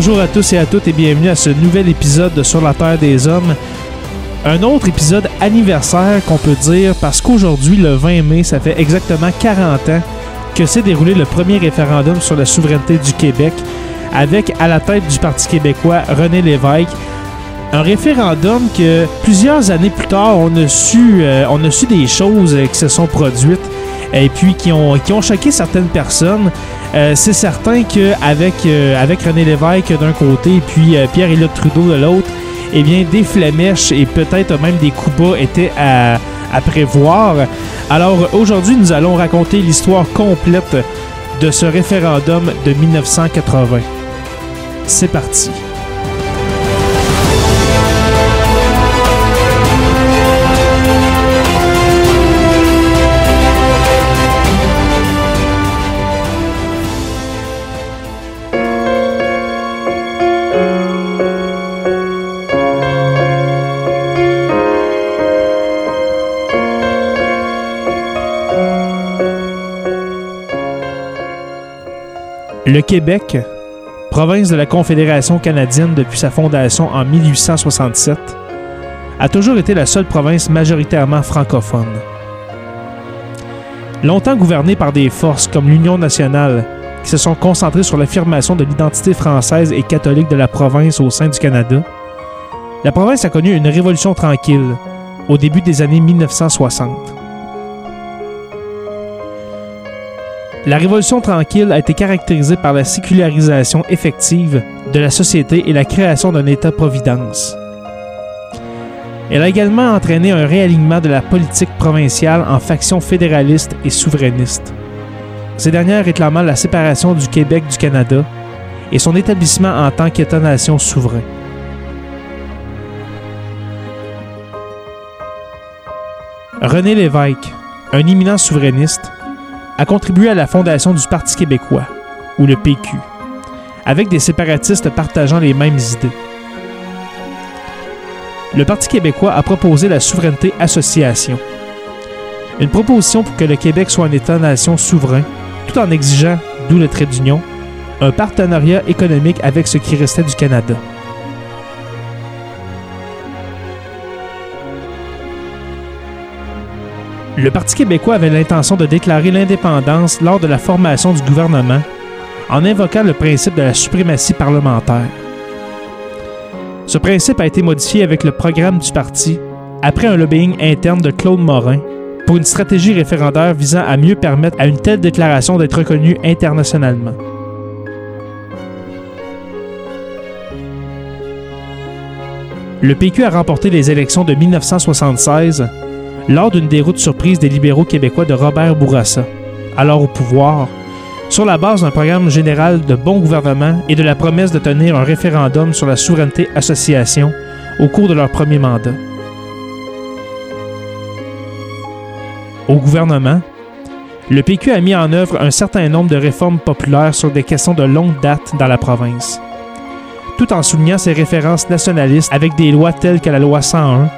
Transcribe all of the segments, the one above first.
Bonjour à tous et à toutes et bienvenue à ce nouvel épisode de Sur la Terre des Hommes. Un autre épisode anniversaire qu'on peut dire parce qu'aujourd'hui, le 20 mai, ça fait exactement 40 ans que s'est déroulé le premier référendum sur la souveraineté du Québec avec à la tête du Parti québécois René Lévesque. Un référendum que plusieurs années plus tard, on a su, euh, on a su des choses euh, qui se sont produites et puis qui ont, qui ont choqué certaines personnes. Euh, c'est certain qu'avec euh, avec René Lévesque d'un côté et puis euh, Pierre-Éliott Trudeau de l'autre, eh bien, des flamèches et peut-être même des coups bas étaient à, à prévoir. Alors aujourd'hui, nous allons raconter l'histoire complète de ce référendum de 1980. C'est parti. Le Québec, province de la Confédération canadienne depuis sa fondation en 1867, a toujours été la seule province majoritairement francophone. Longtemps gouvernée par des forces comme l'Union nationale, qui se sont concentrées sur l'affirmation de l'identité française et catholique de la province au sein du Canada, la province a connu une révolution tranquille au début des années 1960. La Révolution tranquille a été caractérisée par la sécularisation effective de la société et la création d'un État-providence. Elle a également entraîné un réalignement de la politique provinciale en factions fédéralistes et souverainistes. Ces dernières réclamant la séparation du Québec du Canada et son établissement en tant qu'État-nation souverain. René Lévesque, un imminent souverainiste, a contribué à la fondation du Parti québécois, ou le PQ, avec des séparatistes partageant les mêmes idées. Le Parti québécois a proposé la souveraineté association, une proposition pour que le Québec soit un État-nation souverain, tout en exigeant, d'où le trait d'union, un partenariat économique avec ce qui restait du Canada. Le Parti québécois avait l'intention de déclarer l'indépendance lors de la formation du gouvernement en invoquant le principe de la suprématie parlementaire. Ce principe a été modifié avec le programme du parti après un lobbying interne de Claude Morin pour une stratégie référendaire visant à mieux permettre à une telle déclaration d'être reconnue internationalement. Le PQ a remporté les élections de 1976 lors d'une déroute surprise des libéraux québécois de Robert Bourassa, alors au pouvoir, sur la base d'un programme général de bon gouvernement et de la promesse de tenir un référendum sur la souveraineté association au cours de leur premier mandat. Au gouvernement, le PQ a mis en œuvre un certain nombre de réformes populaires sur des questions de longue date dans la province, tout en soulignant ses références nationalistes avec des lois telles que la loi 101,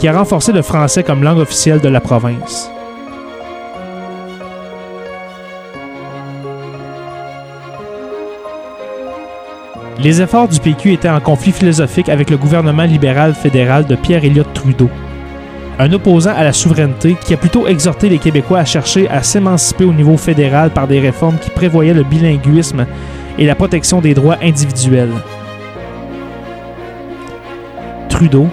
qui a renforcé le français comme langue officielle de la province. Les efforts du PQ étaient en conflit philosophique avec le gouvernement libéral fédéral de Pierre Elliott Trudeau, un opposant à la souveraineté qui a plutôt exhorté les Québécois à chercher à s'émanciper au niveau fédéral par des réformes qui prévoyaient le bilinguisme et la protection des droits individuels. Trudeau,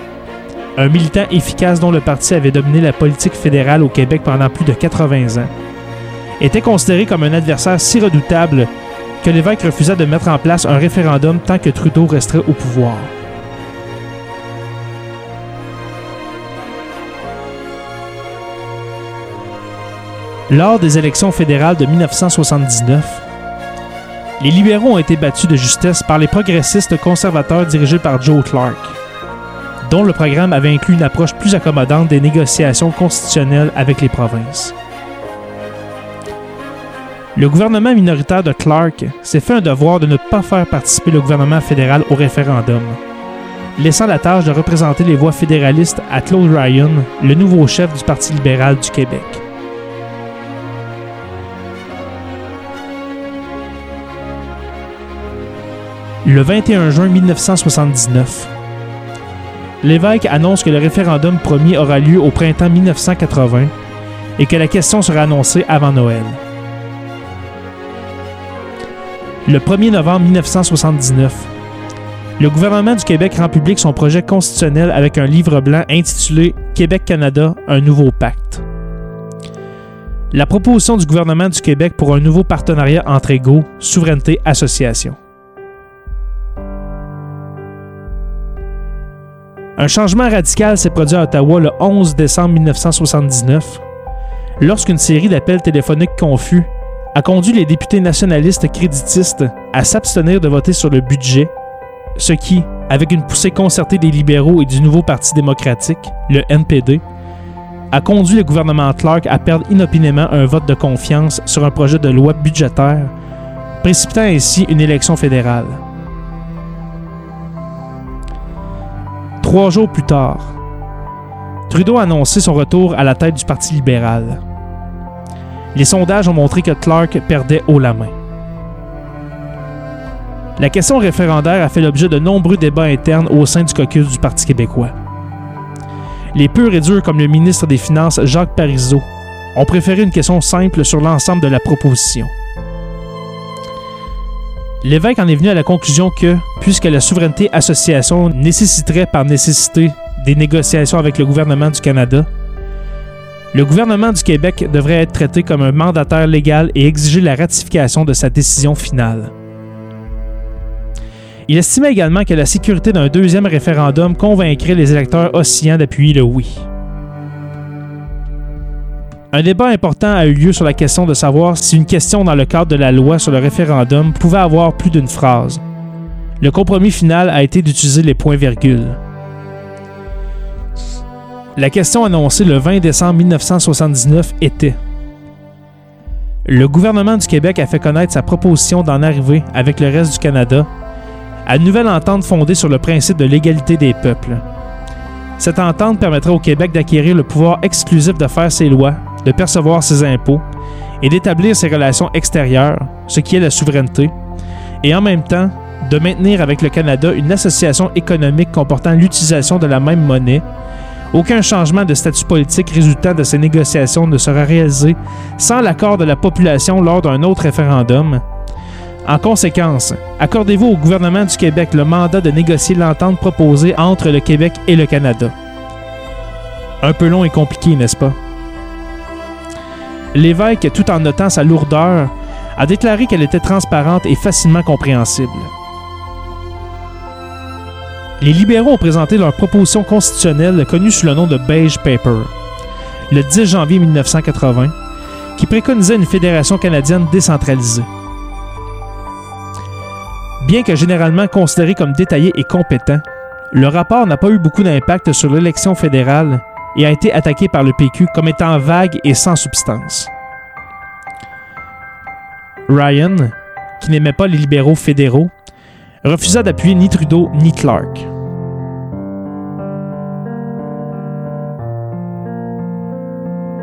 un militant efficace dont le parti avait dominé la politique fédérale au Québec pendant plus de 80 ans, était considéré comme un adversaire si redoutable que l'évêque refusa de mettre en place un référendum tant que Trudeau resterait au pouvoir. Lors des élections fédérales de 1979, les libéraux ont été battus de justesse par les progressistes conservateurs dirigés par Joe Clark, dont le programme avait inclus une approche plus accommodante des négociations constitutionnelles avec les provinces. Le gouvernement minoritaire de Clark s'est fait un devoir de ne pas faire participer le gouvernement fédéral au référendum, laissant la tâche de représenter les voix fédéralistes à Claude Ryan, le nouveau chef du Parti libéral du Québec. Le 21 juin 1979, l'évêque annonce que le référendum promis aura lieu au printemps 1980 et que la question sera annoncée avant Noël. Le 1er novembre 1979, le gouvernement du Québec rend public son projet constitutionnel avec un livre blanc intitulé Québec-Canada, un nouveau pacte. La proposition du gouvernement du Québec pour un nouveau partenariat entre égaux, souveraineté, association. Un changement radical s'est produit à Ottawa le 11 décembre 1979, lorsqu'une série d'appels téléphoniques confus a conduit les députés nationalistes créditistes à s'abstenir de voter sur le budget, ce qui, avec une poussée concertée des libéraux et du nouveau Parti démocratique, le NPD, a conduit le gouvernement Clark à perdre inopinément un vote de confiance sur un projet de loi budgétaire, précipitant ainsi une élection fédérale. Trois jours plus tard, Trudeau a annoncé son retour à la tête du Parti libéral. Les sondages ont montré que Clark perdait haut la main. La question référendaire a fait l'objet de nombreux débats internes au sein du caucus du Parti québécois. Les purs et durs comme le ministre des Finances Jacques Parizeau ont préféré une question simple sur l'ensemble de la proposition. L'évêque en est venu à la conclusion que, puisque la souveraineté association nécessiterait par nécessité des négociations avec le gouvernement du Canada, le gouvernement du Québec devrait être traité comme un mandataire légal et exiger la ratification de sa décision finale. Il estimait également que la sécurité d'un deuxième référendum convaincrait les électeurs oscillants d'appuyer le oui. Un débat important a eu lieu sur la question de savoir si une question dans le cadre de la loi sur le référendum pouvait avoir plus d'une phrase. Le compromis final a été d'utiliser les points-virgules. La question annoncée le 20 décembre 1979 était Le gouvernement du Québec a fait connaître sa proposition d'en arriver, avec le reste du Canada, à une nouvelle entente fondée sur le principe de l'égalité des peuples. Cette entente permettrait au Québec d'acquérir le pouvoir exclusif de faire ses lois, de percevoir ses impôts et d'établir ses relations extérieures, ce qui est la souveraineté, et en même temps de maintenir avec le Canada une association économique comportant l'utilisation de la même monnaie, aucun changement de statut politique résultant de ces négociations ne sera réalisé sans l'accord de la population lors d'un autre référendum. En conséquence, accordez-vous au gouvernement du Québec le mandat de négocier l'entente proposée entre le Québec et le Canada. Un peu long et compliqué, n'est-ce pas? L'évêque, tout en notant sa lourdeur, a déclaré qu'elle était transparente et facilement compréhensible les libéraux ont présenté leur proposition constitutionnelle connue sous le nom de Beige Paper le 10 janvier 1980, qui préconisait une fédération canadienne décentralisée. Bien que généralement considéré comme détaillé et compétent, le rapport n'a pas eu beaucoup d'impact sur l'élection fédérale et a été attaqué par le PQ comme étant vague et sans substance. Ryan, qui n'aimait pas les libéraux fédéraux, refusa d'appuyer ni Trudeau ni Clark.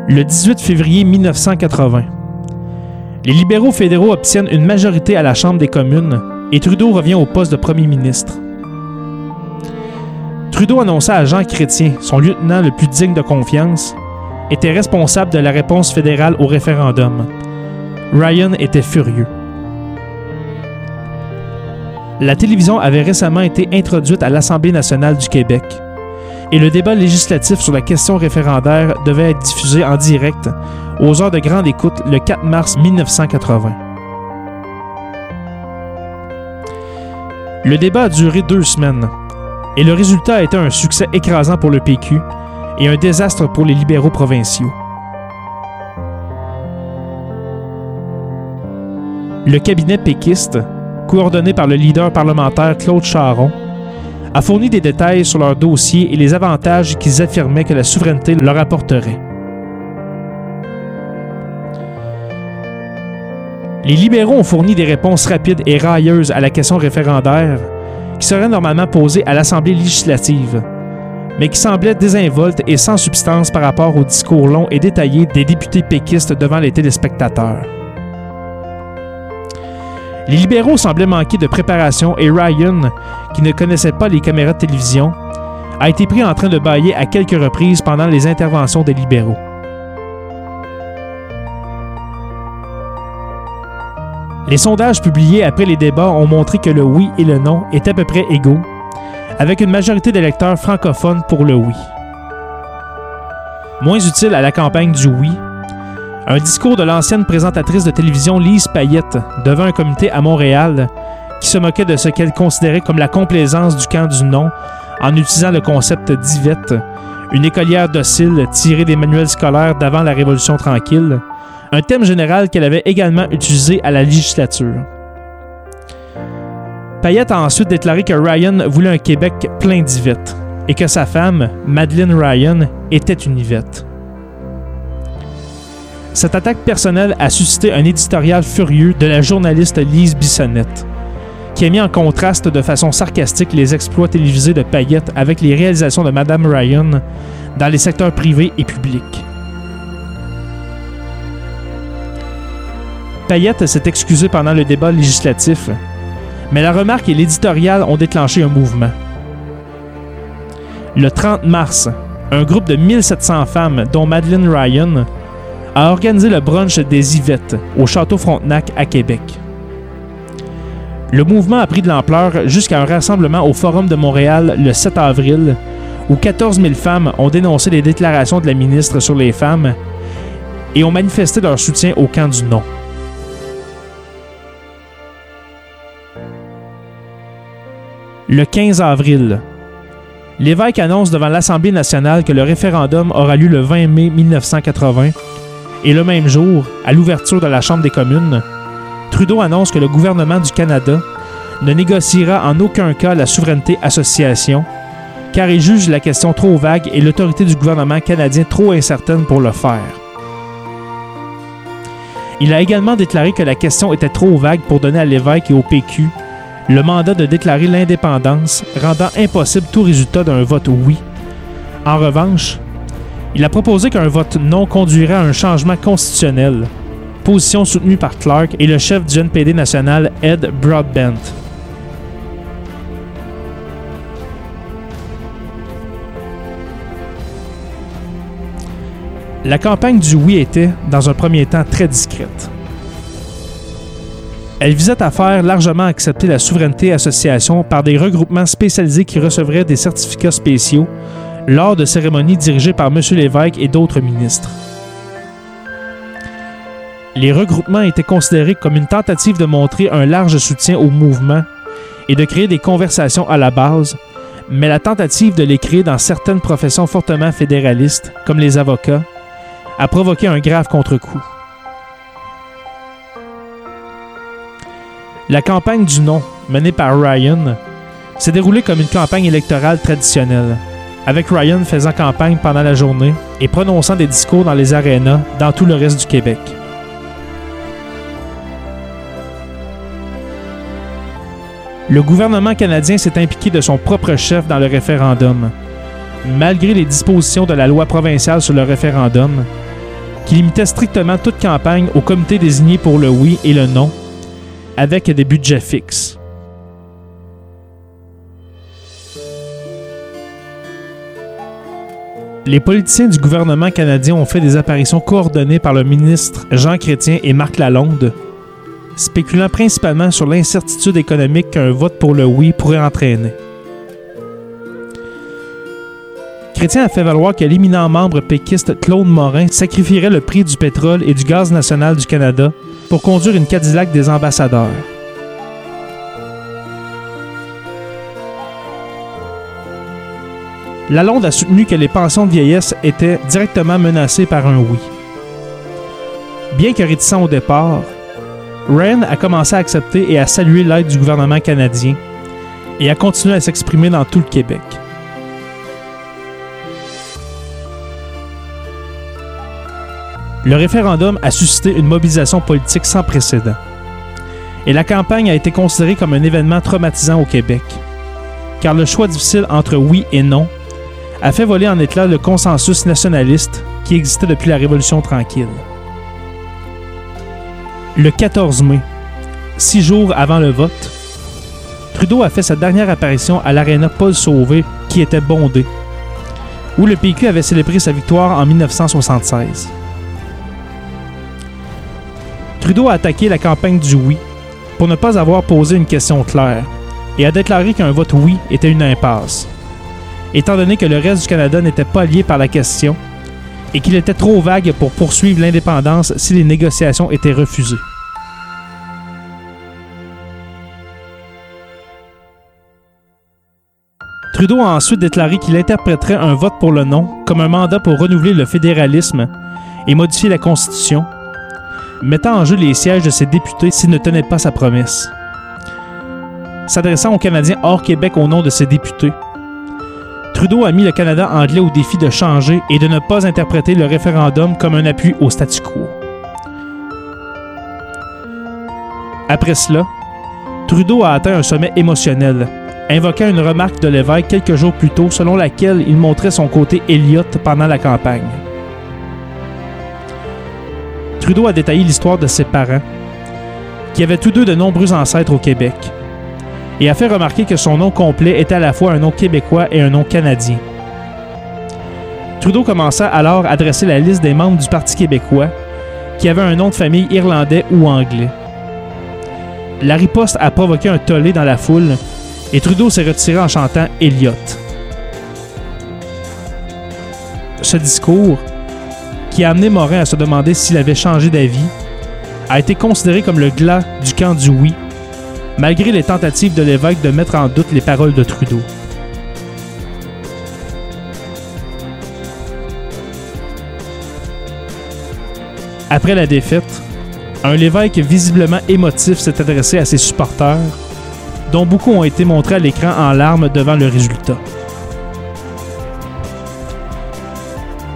Le 18 février 1980, les libéraux fédéraux obtiennent une majorité à la Chambre des communes et Trudeau revient au poste de premier ministre. Trudeau annonça à Jean Chrétien, son lieutenant le plus digne de confiance, était responsable de la réponse fédérale au référendum. Ryan était furieux. La télévision avait récemment été introduite à l'Assemblée nationale du Québec et le débat législatif sur la question référendaire devait être diffusé en direct aux heures de grande écoute le 4 mars 1980. Le débat a duré deux semaines et le résultat a été un succès écrasant pour le PQ et un désastre pour les libéraux provinciaux. Le cabinet péquiste, coordonné par le leader parlementaire Claude Charon, a fourni des détails sur leur dossier et les avantages qu'ils affirmaient que la souveraineté leur apporterait. Les libéraux ont fourni des réponses rapides et railleuses à la question référendaire qui serait normalement posée à l'Assemblée législative, mais qui semblait désinvolte et sans substance par rapport au discours long et détaillé des députés péquistes devant les téléspectateurs. Les libéraux semblaient manquer de préparation et Ryan, qui ne connaissait pas les caméras de télévision, a été pris en train de bailler à quelques reprises pendant les interventions des libéraux. Les sondages publiés après les débats ont montré que le oui et le non étaient à peu près égaux, avec une majorité d'électeurs francophones pour le oui. Moins utile à la campagne du oui, un discours de l'ancienne présentatrice de télévision Lise Payette devant un comité à Montréal qui se moquait de ce qu'elle considérait comme la complaisance du camp du non en utilisant le concept d'Yvette, une écolière docile tirée des manuels scolaires d'avant la Révolution tranquille, un thème général qu'elle avait également utilisé à la législature. Payette a ensuite déclaré que Ryan voulait un Québec plein d'Yvette et que sa femme, Madeleine Ryan, était une Yvette. Cette attaque personnelle a suscité un éditorial furieux de la journaliste Lise Bissonnette, qui a mis en contraste de façon sarcastique les exploits télévisés de Payette avec les réalisations de Madame Ryan dans les secteurs privés et publics. Payette s'est excusée pendant le débat législatif, mais la remarque et l'éditorial ont déclenché un mouvement. Le 30 mars, un groupe de 1700 femmes, dont Madeleine Ryan, a organisé le brunch des Yvettes au Château Frontenac à Québec. Le mouvement a pris de l'ampleur jusqu'à un rassemblement au Forum de Montréal le 7 avril, où 14 000 femmes ont dénoncé les déclarations de la ministre sur les femmes et ont manifesté leur soutien au camp du non. Le 15 avril, l'évêque annonce devant l'Assemblée nationale que le référendum aura lieu le 20 mai 1980 et le même jour, à l'ouverture de la Chambre des communes, Trudeau annonce que le gouvernement du Canada ne négociera en aucun cas la souveraineté association, car il juge la question trop vague et l'autorité du gouvernement canadien trop incertaine pour le faire. Il a également déclaré que la question était trop vague pour donner à l'évêque et au PQ le mandat de déclarer l'indépendance, rendant impossible tout résultat d'un vote oui. En revanche, il a proposé qu'un vote non conduirait à un changement constitutionnel, position soutenue par Clark et le chef du NPD national Ed Broadbent. La campagne du oui était, dans un premier temps, très discrète. Elle visait à faire largement accepter la souveraineté association par des regroupements spécialisés qui recevraient des certificats spéciaux lors de cérémonies dirigées par M. Lévesque et d'autres ministres. Les regroupements étaient considérés comme une tentative de montrer un large soutien au mouvement et de créer des conversations à la base, mais la tentative de les créer dans certaines professions fortement fédéralistes, comme les avocats, a provoqué un grave contre-coup. La campagne du non, menée par Ryan, s'est déroulée comme une campagne électorale traditionnelle avec Ryan faisant campagne pendant la journée et prononçant des discours dans les arénas dans tout le reste du Québec. Le gouvernement canadien s'est impliqué de son propre chef dans le référendum. Malgré les dispositions de la loi provinciale sur le référendum, qui limitait strictement toute campagne au comité désigné pour le oui et le non, avec des budgets fixes. Les politiciens du gouvernement canadien ont fait des apparitions coordonnées par le ministre Jean Chrétien et Marc Lalonde, spéculant principalement sur l'incertitude économique qu'un vote pour le oui pourrait entraîner. Chrétien a fait valoir que l'éminent membre péquiste Claude Morin sacrifierait le prix du pétrole et du gaz national du Canada pour conduire une Cadillac des ambassadeurs. Lalonde a soutenu que les pensions de vieillesse étaient directement menacées par un oui. Bien que réticent au départ, Ryan a commencé à accepter et à saluer l'aide du gouvernement canadien et a continué à s'exprimer dans tout le Québec. Le référendum a suscité une mobilisation politique sans précédent. Et la campagne a été considérée comme un événement traumatisant au Québec. Car le choix difficile entre oui et non a fait voler en éclats le consensus nationaliste qui existait depuis la Révolution tranquille. Le 14 mai, six jours avant le vote, Trudeau a fait sa dernière apparition à l'aréna Paul Sauvé, qui était bondé, où le PQ avait célébré sa victoire en 1976. Trudeau a attaqué la campagne du oui pour ne pas avoir posé une question claire et a déclaré qu'un vote oui était une impasse, étant donné que le reste du Canada n'était pas lié par la question et qu'il était trop vague pour poursuivre l'indépendance si les négociations étaient refusées. Trudeau a ensuite déclaré qu'il interpréterait un vote pour le non comme un mandat pour renouveler le fédéralisme et modifier la Constitution, mettant en jeu les sièges de ses députés s'il ne tenait pas sa promesse. S'adressant aux Canadiens hors Québec au nom de ses députés, Trudeau a mis le Canada anglais au défi de changer et de ne pas interpréter le référendum comme un appui au statu quo. Après cela, Trudeau a atteint un sommet émotionnel, invoquant une remarque de l'évêque quelques jours plus tôt selon laquelle il montrait son côté Elliot pendant la campagne. Trudeau a détaillé l'histoire de ses parents, qui avaient tous deux de nombreux ancêtres au Québec, et a fait remarquer que son nom complet était à la fois un nom québécois et un nom canadien. Trudeau commença alors à dresser la liste des membres du Parti québécois qui avaient un nom de famille irlandais ou anglais. La riposte a provoqué un tollé dans la foule et Trudeau s'est retiré en chantant Elliot. Ce discours, qui a amené Morin à se demander s'il avait changé d'avis, a été considéré comme le glas du camp du oui, malgré les tentatives de l'évêque de mettre en doute les paroles de Trudeau. Après la défaite, un l'évêque visiblement émotif s'est adressé à ses supporters, dont beaucoup ont été montrés à l'écran en larmes devant le résultat.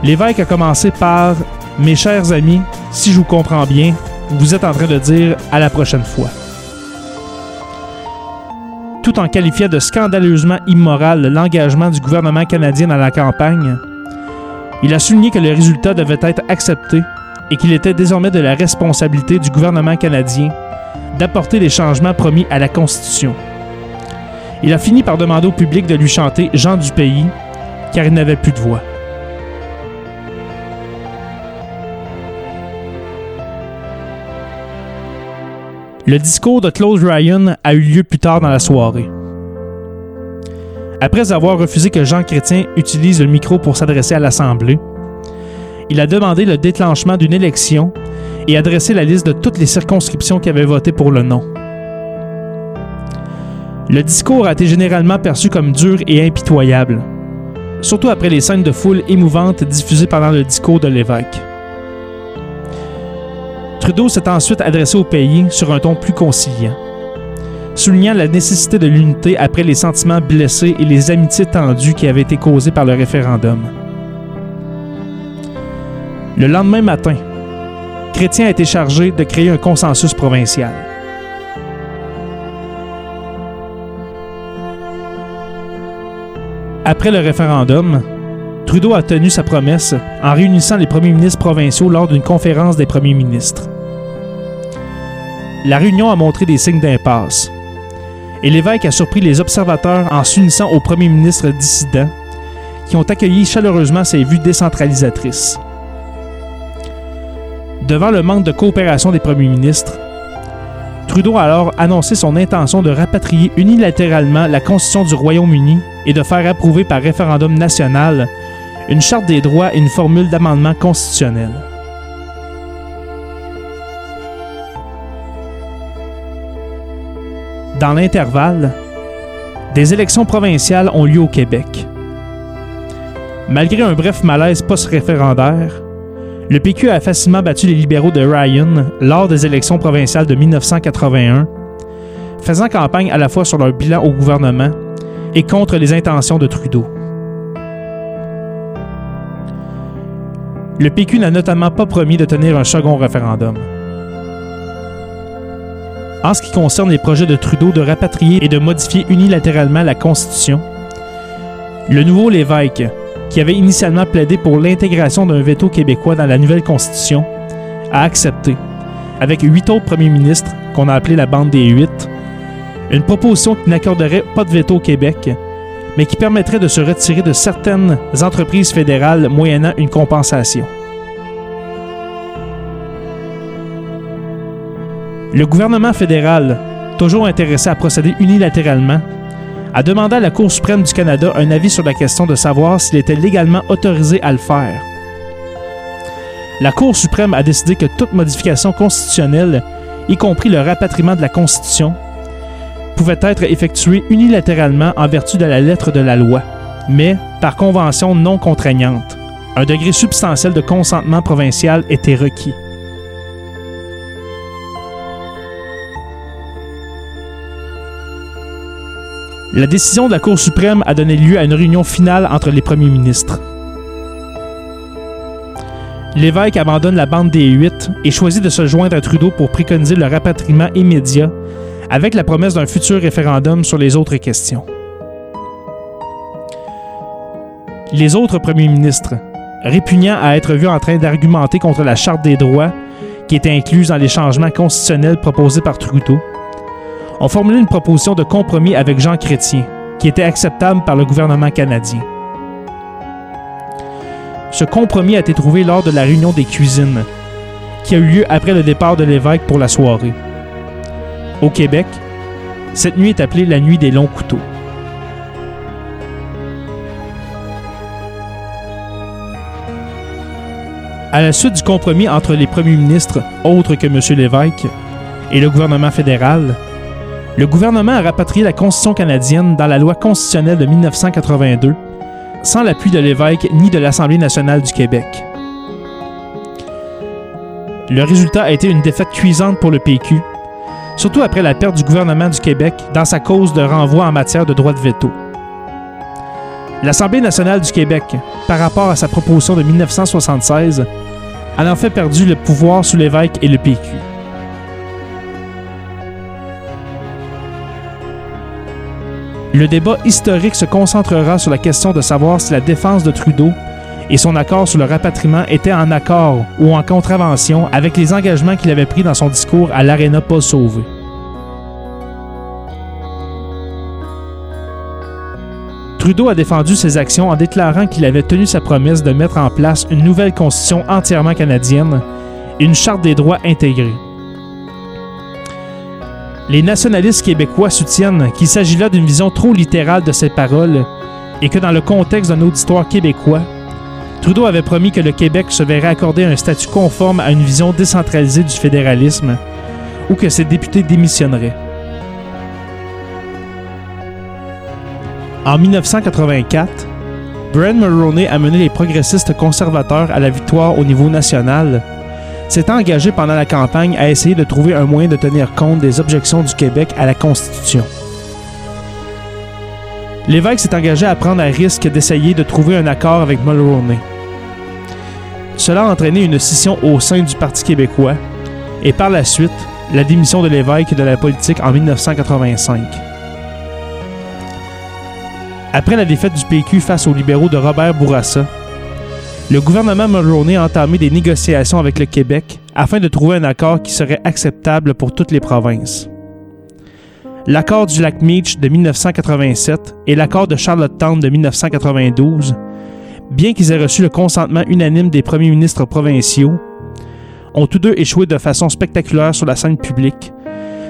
L'évêque a commencé par Mes chers amis, si je vous comprends bien, vous êtes en train de dire à la prochaine fois. Tout en qualifiant de scandaleusement immoral l'engagement du gouvernement canadien dans la campagne, il a souligné que le résultat devait être accepté et qu'il était désormais de la responsabilité du gouvernement canadien d'apporter les changements promis à la Constitution. Il a fini par demander au public de lui chanter Jean du pays, car il n'avait plus de voix. Le discours de Claude Ryan a eu lieu plus tard dans la soirée. Après avoir refusé que Jean Chrétien utilise le micro pour s'adresser à l'Assemblée, il a demandé le déclenchement d'une élection et adressé la liste de toutes les circonscriptions qui avaient voté pour le non. Le discours a été généralement perçu comme dur et impitoyable, surtout après les scènes de foule émouvantes diffusées pendant le discours de l'évêque. Trudeau s'est ensuite adressé au pays sur un ton plus conciliant, soulignant la nécessité de l'unité après les sentiments blessés et les amitiés tendues qui avaient été causées par le référendum. Le lendemain matin, Chrétien a été chargé de créer un consensus provincial. Après le référendum, Trudeau a tenu sa promesse en réunissant les premiers ministres provinciaux lors d'une conférence des premiers ministres. La réunion a montré des signes d'impasse, et l'évêque a surpris les observateurs en s'unissant aux premiers ministres dissidents qui ont accueilli chaleureusement ses vues décentralisatrices. Devant le manque de coopération des premiers ministres, Trudeau a alors annoncé son intention de rapatrier unilatéralement la Constitution du Royaume-Uni et de faire approuver par référendum national une charte des droits et une formule d'amendement constitutionnel. Dans l'intervalle, des élections provinciales ont lieu au Québec. Malgré un bref malaise post-référendaire, le PQ a facilement battu les libéraux de Ryan lors des élections provinciales de 1981, faisant campagne à la fois sur leur bilan au gouvernement et contre les intentions de Trudeau. Le PQ n'a notamment pas promis de tenir un second référendum. En ce qui concerne les projets de Trudeau de rapatrier et de modifier unilatéralement la Constitution, le nouveau Lévesque, qui avait initialement plaidé pour l'intégration d'un veto québécois dans la nouvelle Constitution, a accepté, avec huit autres premiers ministres, qu'on a appelé la bande des huit, une proposition qui n'accorderait pas de veto au Québec, mais qui permettrait de se retirer de certaines entreprises fédérales moyennant une compensation. Le gouvernement fédéral, toujours intéressé à procéder unilatéralement, a demandé à la Cour suprême du Canada un avis sur la question de savoir s'il était légalement autorisé à le faire. La Cour suprême a décidé que toute modification constitutionnelle, y compris le rapatriement de la Constitution, pouvait être effectuée unilatéralement en vertu de la lettre de la loi, mais par convention non contraignante. Un degré substantiel de consentement provincial était requis. La décision de la Cour suprême a donné lieu à une réunion finale entre les premiers ministres. L'évêque abandonne la bande des huit et choisit de se joindre à Trudeau pour préconiser le rapatriement immédiat, avec la promesse d'un futur référendum sur les autres questions. Les autres premiers ministres, répugnant à être vus en train d'argumenter contre la Charte des droits, qui était incluse dans les changements constitutionnels proposés par Trudeau, ont formulé une proposition de compromis avec Jean Chrétien, qui était acceptable par le gouvernement canadien. Ce compromis a été trouvé lors de la réunion des cuisines, qui a eu lieu après le départ de l'évêque pour la soirée. Au Québec, cette nuit est appelée la nuit des longs couteaux. À la suite du compromis entre les premiers ministres, autres que M. l'évêque, et le gouvernement fédéral, le gouvernement a rapatrié la Constitution canadienne dans la loi constitutionnelle de 1982, sans l'appui de l'évêque ni de l'Assemblée nationale du Québec. Le résultat a été une défaite cuisante pour le PQ, surtout après la perte du gouvernement du Québec dans sa cause de renvoi en matière de droit de veto. L'Assemblée nationale du Québec, par rapport à sa proposition de 1976, a en fait perdu le pouvoir sous l'évêque et le PQ. Le débat historique se concentrera sur la question de savoir si la défense de Trudeau et son accord sur le rapatriement étaient en accord ou en contravention avec les engagements qu'il avait pris dans son discours à l'Arena Paul Sauvé. Trudeau a défendu ses actions en déclarant qu'il avait tenu sa promesse de mettre en place une nouvelle constitution entièrement canadienne une charte des droits intégrée. Les nationalistes québécois soutiennent qu'il s'agit là d'une vision trop littérale de ces paroles et que dans le contexte d'un auditoire québécois, Trudeau avait promis que le Québec se verrait accorder un statut conforme à une vision décentralisée du fédéralisme ou que ses députés démissionneraient. En 1984, Brent Mulroney a mené les progressistes conservateurs à la victoire au niveau national, s'est engagé pendant la campagne à essayer de trouver un moyen de tenir compte des objections du Québec à la Constitution. L'évêque s'est engagé à prendre un risque d'essayer de trouver un accord avec Mulroney. Cela a entraîné une scission au sein du Parti québécois et par la suite la démission de l'évêque de la politique en 1985. Après la défaite du PQ face aux libéraux de Robert Bourassa, le gouvernement Mulroney a entamé des négociations avec le Québec afin de trouver un accord qui serait acceptable pour toutes les provinces. L'accord du lac Meach de 1987 et l'accord de Charlottetown de 1992, bien qu'ils aient reçu le consentement unanime des premiers ministres provinciaux, ont tous deux échoué de façon spectaculaire sur la scène publique,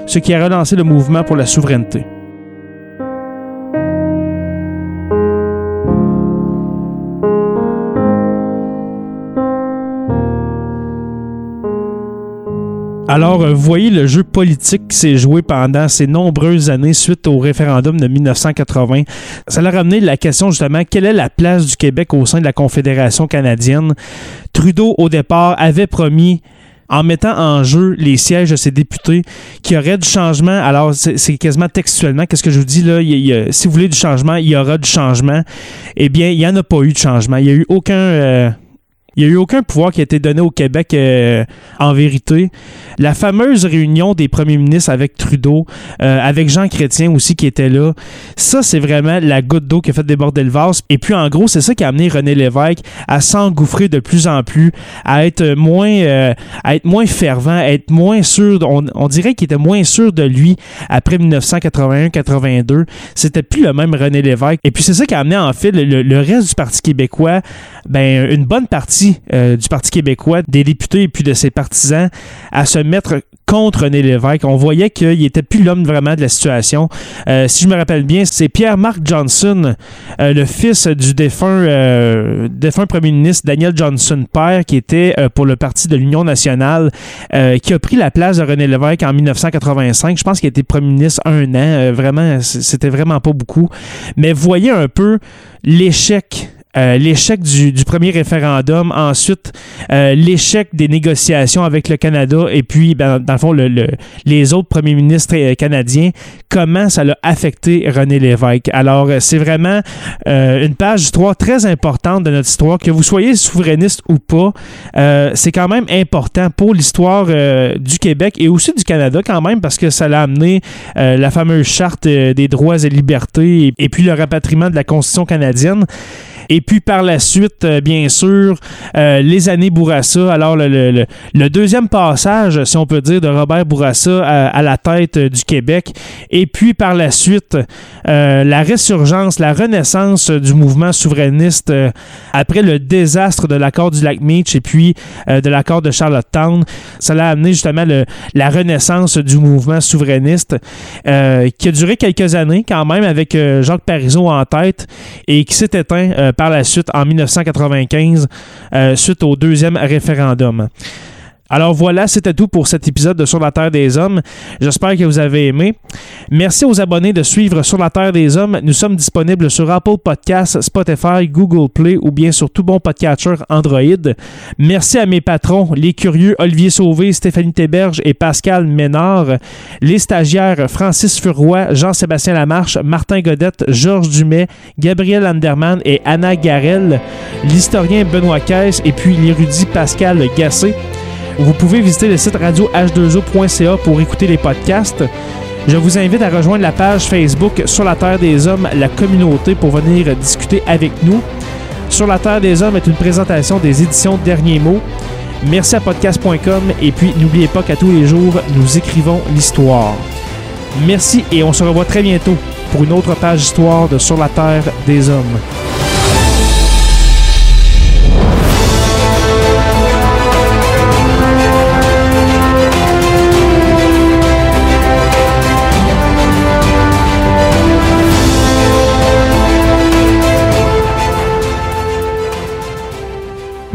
ce qui a relancé le mouvement pour la souveraineté. Alors, euh, voyez le jeu politique qui s'est joué pendant ces nombreuses années suite au référendum de 1980. Ça a ramené la question justement, quelle est la place du Québec au sein de la Confédération canadienne? Trudeau, au départ, avait promis en mettant en jeu les sièges de ses députés, qu'il y aurait du changement. Alors, c'est quasiment textuellement, qu'est-ce que je vous dis là? si vous voulez du changement, il y aura du changement. Eh bien, il n'y en a pas eu de changement. Il n'y a eu aucun... Euh, il n'y a eu aucun pouvoir qui a été donné au Québec euh, en vérité. La fameuse réunion des premiers ministres avec Trudeau, euh, avec Jean Chrétien aussi qui était là, ça c'est vraiment la goutte d'eau qui a fait déborder le vase. Et puis en gros, c'est ça qui a amené René Lévesque à s'engouffrer de plus en plus, à être moins, euh, fervent, à être moins sûr. On, dirait qu'il était moins sûr de lui après 1981-82. C'était plus le même René Lévesque. Et puis c'est ça qui a amené en fait le, le reste du Parti québécois, ben une bonne partie euh, du Parti québécois, des députés et puis de ses partisans à se mettre contre René Lévesque. On voyait qu'il n'était plus l'homme vraiment de la situation. Euh, si je me rappelle bien, c'est Pierre-Marc Johnson, euh, le fils du défunt, défunt premier ministre Daniel Johnson père, qui était pour le Parti de l'Union nationale, qui a pris la place de René Lévesque en 1985. Je pense qu'il été premier ministre un an. vraiment, c'était vraiment pas beaucoup. Mais voyez un peu l'échec euh, l'échec du, premier référendum, ensuite euh, l'échec des négociations avec le Canada et puis, ben, dans le fond, le, les autres premiers ministres euh, canadiens, comment ça l'a affecté René Lévesque? Alors, c'est vraiment une page d'histoire très importante de notre histoire, que vous soyez souverainiste ou pas, c'est quand même important pour l'histoire du Québec et aussi du Canada quand même, parce que ça l'a amené la fameuse charte des droits et libertés et puis le rapatriement de la Constitution canadienne. Et puis par la suite, euh, bien sûr, euh, les années Bourassa. Alors le, deuxième passage, si on peut dire, de Robert Bourassa à, la tête euh, du Québec. Et puis par la suite, la résurgence, la renaissance du mouvement souverainiste après le désastre de l'accord du lac Meach et puis de l'accord de Charlottetown. Ça a amené justement la renaissance du mouvement souverainiste qui a duré quelques années quand même avec Jacques Parizeau en tête et qui s'est éteint par la suite en 1995 euh, suite au deuxième référendum. Alors voilà, c'était tout pour cet épisode de Sur la Terre des Hommes. J'espère que vous avez aimé. Merci aux abonnés de suivre Sur la Terre des Hommes. Nous sommes disponibles sur Apple Podcasts, Spotify, Google Play ou bien sur tout bon podcatcher Android. Merci à mes patrons, les curieux Olivier Sauvé, Stéphanie Théberge et Pascal Ménard, les stagiaires Francis Furoy, Jean-Sébastien Lamarche, Martin Godette, Georges Dumais, Gabriel Anderman et Anna Garel, l'historien Benoît Caisse et puis l'érudit Pascal Gassé. Vous pouvez visiter le site radioh2o.ca pour écouter les podcasts. Je vous invite à rejoindre la page Facebook Sur la Terre des Hommes, la communauté, pour venir discuter avec nous. Sur la Terre des Hommes est une présentation des éditions Derniers Mots. Merci à podcast.com et puis n'oubliez pas qu'à tous les jours, nous écrivons l'histoire. Merci et on se revoit très bientôt pour une autre page d'histoire de Sur la Terre des Hommes.